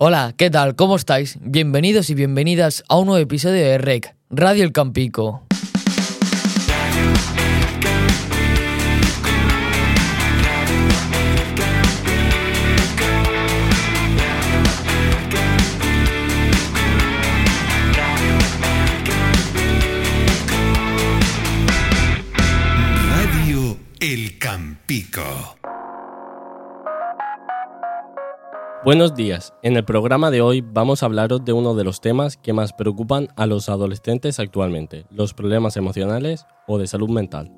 Hola, ¿qué tal? ¿Cómo estáis? Bienvenidos y bienvenidas a un nuevo episodio de REC, Radio El Campico. Radio El Campico. Buenos días. En el programa de hoy vamos a hablaros de uno de los temas que más preocupan a los adolescentes actualmente, los problemas emocionales o de salud mental.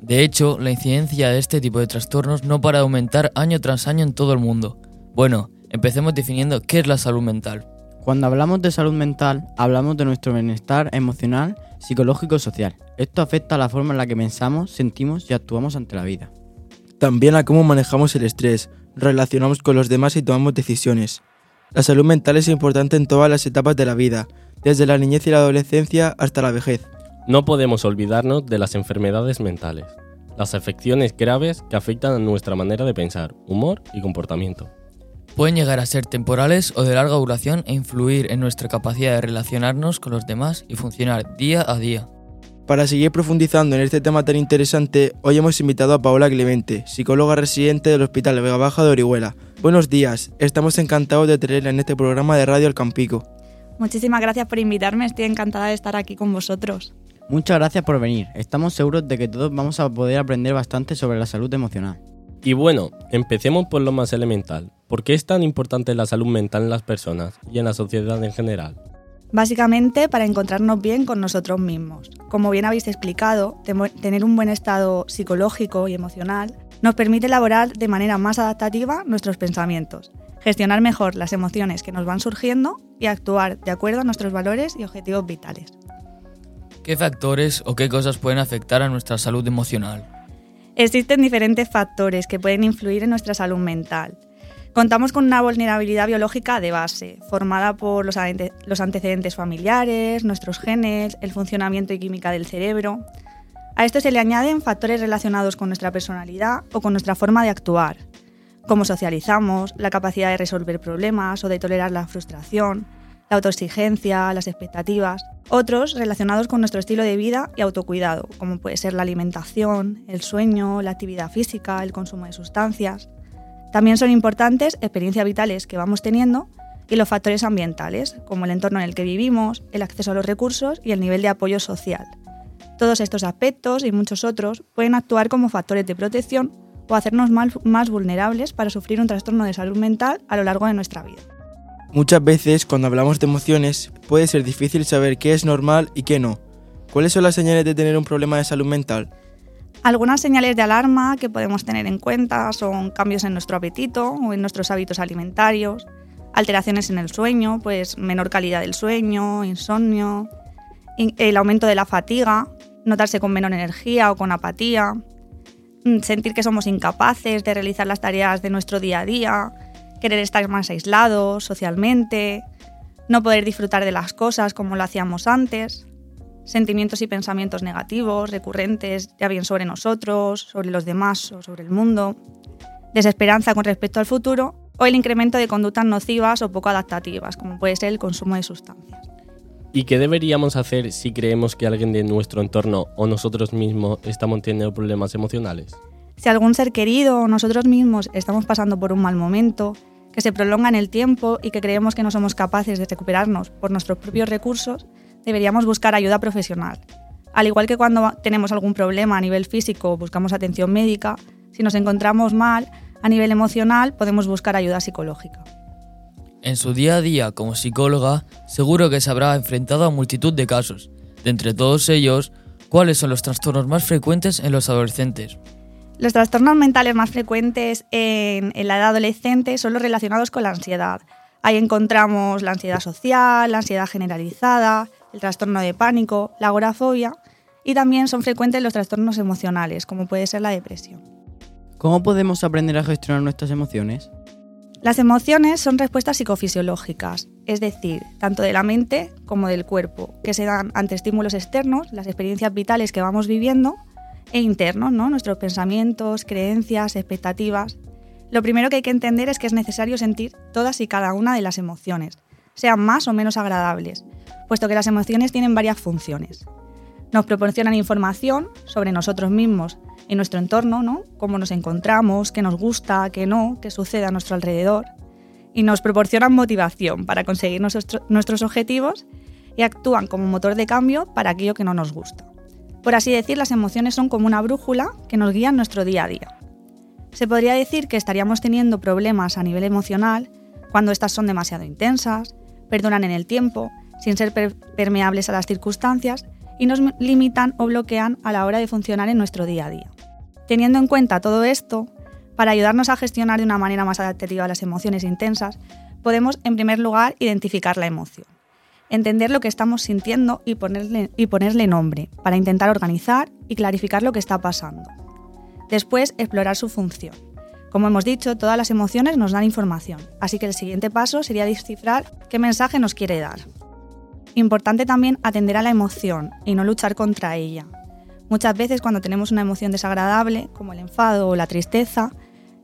De hecho, la incidencia de este tipo de trastornos no para de aumentar año tras año en todo el mundo. Bueno, empecemos definiendo qué es la salud mental. Cuando hablamos de salud mental, hablamos de nuestro bienestar emocional, psicológico y social. Esto afecta a la forma en la que pensamos, sentimos y actuamos ante la vida. También a cómo manejamos el estrés, relacionamos con los demás y tomamos decisiones. La salud mental es importante en todas las etapas de la vida, desde la niñez y la adolescencia hasta la vejez. No podemos olvidarnos de las enfermedades mentales, las afecciones graves que afectan a nuestra manera de pensar, humor y comportamiento. Pueden llegar a ser temporales o de larga duración e influir en nuestra capacidad de relacionarnos con los demás y funcionar día a día. Para seguir profundizando en este tema tan interesante, hoy hemos invitado a Paola Clemente, psicóloga residente del Hospital Vega Baja de Orihuela. Buenos días, estamos encantados de tenerla en este programa de Radio El Campico. Muchísimas gracias por invitarme, estoy encantada de estar aquí con vosotros. Muchas gracias por venir. Estamos seguros de que todos vamos a poder aprender bastante sobre la salud emocional. Y bueno, empecemos por lo más elemental. ¿Por qué es tan importante la salud mental en las personas y en la sociedad en general? Básicamente para encontrarnos bien con nosotros mismos. Como bien habéis explicado, tener un buen estado psicológico y emocional nos permite elaborar de manera más adaptativa nuestros pensamientos, gestionar mejor las emociones que nos van surgiendo y actuar de acuerdo a nuestros valores y objetivos vitales. ¿Qué factores o qué cosas pueden afectar a nuestra salud emocional? Existen diferentes factores que pueden influir en nuestra salud mental. Contamos con una vulnerabilidad biológica de base, formada por los, ante- los antecedentes familiares, nuestros genes, el funcionamiento y química del cerebro. A esto se le añaden factores relacionados con nuestra personalidad o con nuestra forma de actuar, cómo socializamos, la capacidad de resolver problemas o de tolerar la frustración, la autoexigencia, las expectativas. Otros relacionados con nuestro estilo de vida y autocuidado, como puede ser la alimentación, el sueño, la actividad física, el consumo de sustancias. También son importantes experiencias vitales que vamos teniendo y los factores ambientales, como el entorno en el que vivimos, el acceso a los recursos y el nivel de apoyo social. Todos estos aspectos y muchos otros pueden actuar como factores de protección o hacernos más vulnerables para sufrir un trastorno de salud mental a lo largo de nuestra vida. Muchas veces, cuando hablamos de emociones, puede ser difícil saber qué es normal y qué no. ¿Cuáles son las señales de tener un problema de salud mental? Algunas señales de alarma que podemos tener en cuenta son cambios en nuestro apetito o en nuestros hábitos alimentarios, alteraciones en el sueño, pues menor calidad del sueño, insomnio, in- el aumento de la fatiga, notarse con menor energía o con apatía, mm, sentir que somos incapaces de realizar las tareas de nuestro día a día, querer estar más aislados socialmente, no poder disfrutar de las cosas como lo hacíamos antes, sentimientos y pensamientos negativos, recurrentes, ya bien sobre nosotros, sobre los demás o sobre el mundo, desesperanza con respecto al futuro o el incremento de conductas nocivas o poco adaptativas, como puede ser el consumo de sustancias. ¿Y qué deberíamos hacer si creemos que alguien de nuestro entorno o nosotros mismos estamos teniendo problemas emocionales? Si algún ser querido o nosotros mismos estamos pasando por un mal momento, que se prolonga en el tiempo y que creemos que no somos capaces de recuperarnos por nuestros propios recursos, deberíamos buscar ayuda profesional. Al igual que cuando tenemos algún problema a nivel físico o buscamos atención médica, si nos encontramos mal, a nivel emocional podemos buscar ayuda psicológica. En su día a día como psicóloga, seguro que se habrá enfrentado a multitud de casos. De entre todos ellos, ¿cuáles son los trastornos más frecuentes en los adolescentes? Los trastornos mentales más frecuentes en, en la edad adolescente son los relacionados con la ansiedad. Ahí encontramos la ansiedad social, la ansiedad generalizada, el trastorno de pánico, la agorafobia y también son frecuentes los trastornos emocionales, como puede ser la depresión. ¿Cómo podemos aprender a gestionar nuestras emociones? Las emociones son respuestas psicofisiológicas, es decir, tanto de la mente como del cuerpo, que se dan ante estímulos externos, las experiencias vitales que vamos viviendo, e internos, ¿no? nuestros pensamientos, creencias, expectativas. Lo primero que hay que entender es que es necesario sentir todas y cada una de las emociones, sean más o menos agradables, puesto que las emociones tienen varias funciones. Nos proporcionan información sobre nosotros mismos y nuestro entorno, ¿no? Cómo nos encontramos, qué nos gusta, qué no, qué sucede a nuestro alrededor. Y nos proporcionan motivación para conseguir nuestros objetivos y actúan como motor de cambio para aquello que no nos gusta. Por así decir, las emociones son como una brújula que nos guía en nuestro día a día. Se podría decir que estaríamos teniendo problemas a nivel emocional cuando estas son demasiado intensas, perduran en el tiempo, sin ser permeables a las circunstancias y nos limitan o bloquean a la hora de funcionar en nuestro día a día. Teniendo en cuenta todo esto, para ayudarnos a gestionar de una manera más adaptativa las emociones intensas, podemos en primer lugar identificar la emoción, entender lo que estamos sintiendo y ponerle, y ponerle nombre, para intentar organizar y clarificar lo que está pasando. Después, explorar su función. Como hemos dicho, todas las emociones nos dan información, así que el siguiente paso sería descifrar qué mensaje nos quiere dar. Importante también atender a la emoción y no luchar contra ella. Muchas veces cuando tenemos una emoción desagradable, como el enfado o la tristeza,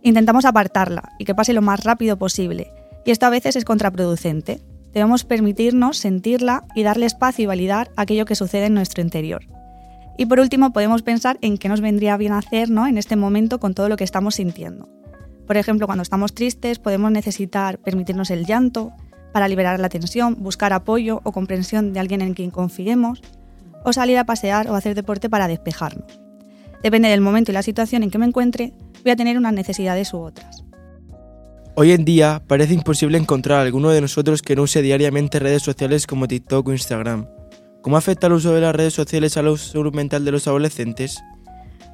intentamos apartarla y que pase lo más rápido posible, y esto a veces es contraproducente. Debemos permitirnos sentirla y darle espacio y validar aquello que sucede en nuestro interior. Y por último, podemos pensar en qué nos vendría bien hacer ¿no? en este momento con todo lo que estamos sintiendo. Por ejemplo, cuando estamos tristes podemos necesitar permitirnos el llanto, para liberar la tensión, buscar apoyo o comprensión de alguien en quien confiemos, o salir a pasear o hacer deporte para despejarnos. Depende del momento y la situación en que me encuentre, voy a tener unas necesidades u otras. Hoy en día parece imposible encontrar a alguno de nosotros que no use diariamente redes sociales como TikTok o Instagram. ¿Cómo afecta el uso de las redes sociales a la salud mental de los adolescentes?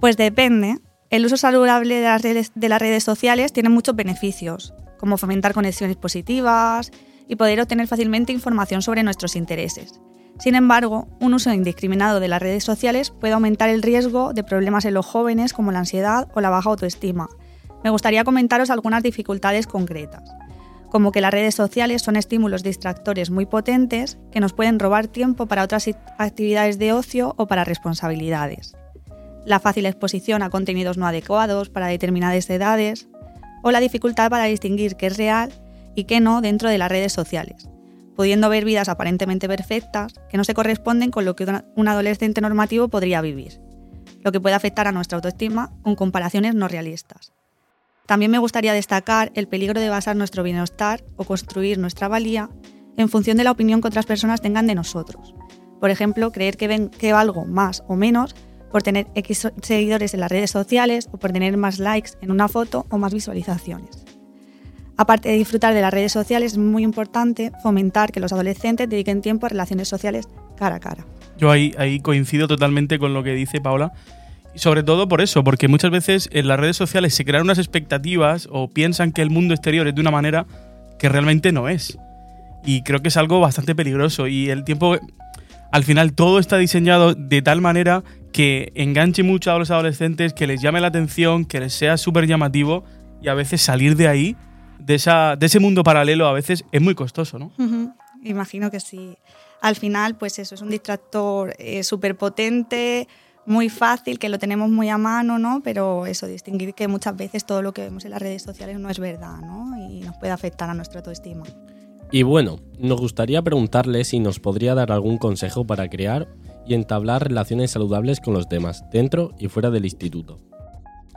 Pues depende. El uso saludable de las redes, sociales tiene muchos beneficios, como fomentar conexiones positivas, y poder obtener fácilmente información sobre nuestros intereses. Sin embargo, un uso indiscriminado de las redes sociales puede aumentar el riesgo de problemas en los jóvenes como la ansiedad o la baja autoestima. Me gustaría comentaros algunas dificultades concretas, como que las redes sociales son estímulos distractores muy potentes que nos pueden robar tiempo para otras actividades de ocio o para responsabilidades. La fácil exposición a contenidos no adecuados para determinadas edades, o la dificultad para distinguir qué es real y qué no dentro de las redes sociales, pudiendo ver vidas aparentemente perfectas que no se corresponden con lo que un adolescente normativo podría vivir, lo que puede afectar a nuestra autoestima con comparaciones no realistas. También me gustaría destacar el peligro de basar nuestro bienestar o construir nuestra valía en función de la opinión que otras personas tengan de nosotros. Por ejemplo, creer que, ven, que más o menos por tener X seguidores en las redes sociales o por tener más likes en una foto o más visualizaciones. Aparte de disfrutar de las redes sociales, es muy importante fomentar que los adolescentes dediquen tiempo a relaciones sociales cara a cara. Yo ahí, coincido totalmente con lo que dice Paula. Y sobre todo por eso, porque muchas veces en las redes sociales se crean unas expectativas o piensan que el mundo exterior es de una manera que realmente no es. Y creo que es algo bastante peligroso. Y el tiempo, al final todo está diseñado de tal manera que enganche mucho a los adolescentes, que les llame la atención, que les sea súper llamativo y a veces salir de ahí de, esa, de ese mundo paralelo a veces es muy costoso, ¿no? Imagino que sí. Al final, pues eso, es un distractor eh, súper potente, muy fácil, que lo tenemos muy a mano, ¿no? Pero eso, distinguir que muchas veces todo lo que vemos en las redes sociales no es verdad, ¿no? Y nos puede afectar a nuestra autoestima. Y bueno, nos gustaría preguntarle si nos podría dar algún consejo para crear y entablar relaciones saludables con los demás, dentro y fuera del instituto.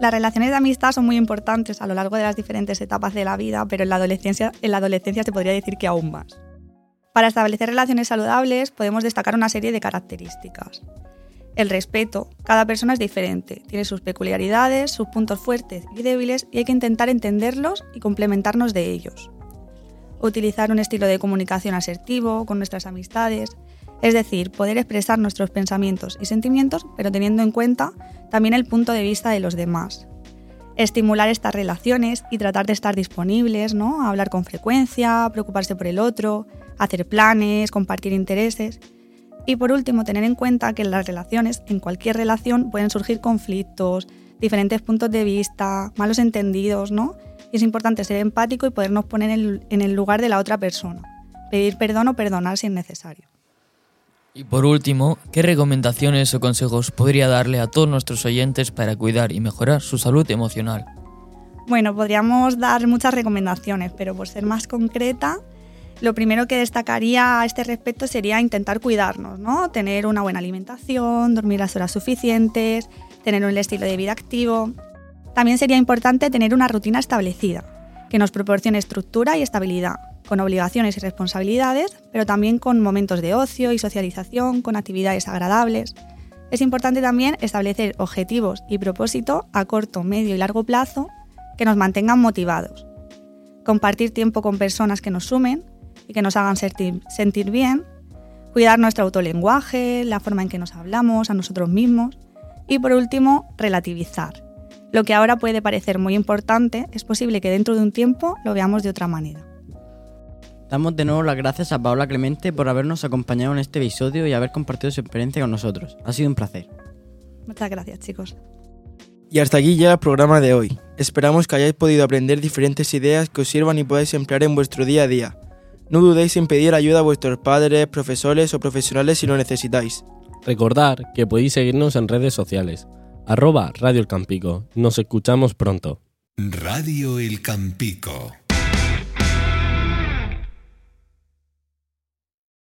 Las relaciones de amistad son muy importantes a lo largo de las diferentes etapas de la vida, pero en la adolescencia, en la adolescencia se podría decir que aún más. Para establecer relaciones saludables podemos destacar una serie de características. El respeto. Cada persona es diferente, tiene sus peculiaridades, sus puntos fuertes y débiles y hay que intentar entenderlos y complementarnos de ellos. Utilizar un estilo de comunicación asertivo con nuestras amistades, es decir, poder expresar nuestros pensamientos y sentimientos, pero teniendo en cuenta también el punto de vista de los demás. Estimular estas relaciones y tratar de estar disponibles, ¿no? Hablar con frecuencia, preocuparse por el otro, hacer planes, compartir intereses. Y por último, tener en cuenta que en las relaciones, en cualquier relación, pueden surgir conflictos, diferentes puntos de vista, malos entendidos, ¿no? Y es importante ser empático y podernos poner en el lugar de la otra persona. Pedir perdón o perdonar si es necesario. Y por último, ¿qué recomendaciones o consejos podría darle a todos nuestros oyentes para cuidar y mejorar su salud emocional? Bueno, podríamos dar muchas recomendaciones, pero por ser más concreta, lo primero que destacaría a este respecto sería intentar cuidarnos, ¿no? Tener una buena alimentación, dormir las horas suficientes, tener un estilo de vida activo. También sería importante tener una rutina establecida, que nos proporcione estructura y estabilidad, con obligaciones y responsabilidades, pero también con momentos de ocio y socialización, con actividades agradables. Es importante también establecer objetivos y propósito a corto, medio y largo plazo que nos mantengan motivados. Compartir tiempo con personas que nos sumen y que nos hagan sentir, bien. Cuidar nuestro autolenguaje, la forma en que nos hablamos a nosotros mismos. Y por último, relativizar. Lo que ahora puede parecer muy importante, es posible que dentro de un tiempo lo veamos de otra manera. Damos de nuevo las gracias a Paola Clemente por habernos acompañado en este episodio y haber compartido su experiencia con nosotros. Ha sido un placer. Muchas gracias, chicos. Y hasta aquí ya el programa de hoy. Esperamos que hayáis podido aprender diferentes ideas que os sirvan y podáis emplear en vuestro día a día. No dudéis en pedir ayuda a vuestros padres, profesores o profesionales si lo necesitáis. Recordar que podéis seguirnos en redes sociales. Arroba Radio El Campico. Nos escuchamos pronto. Radio El Campico.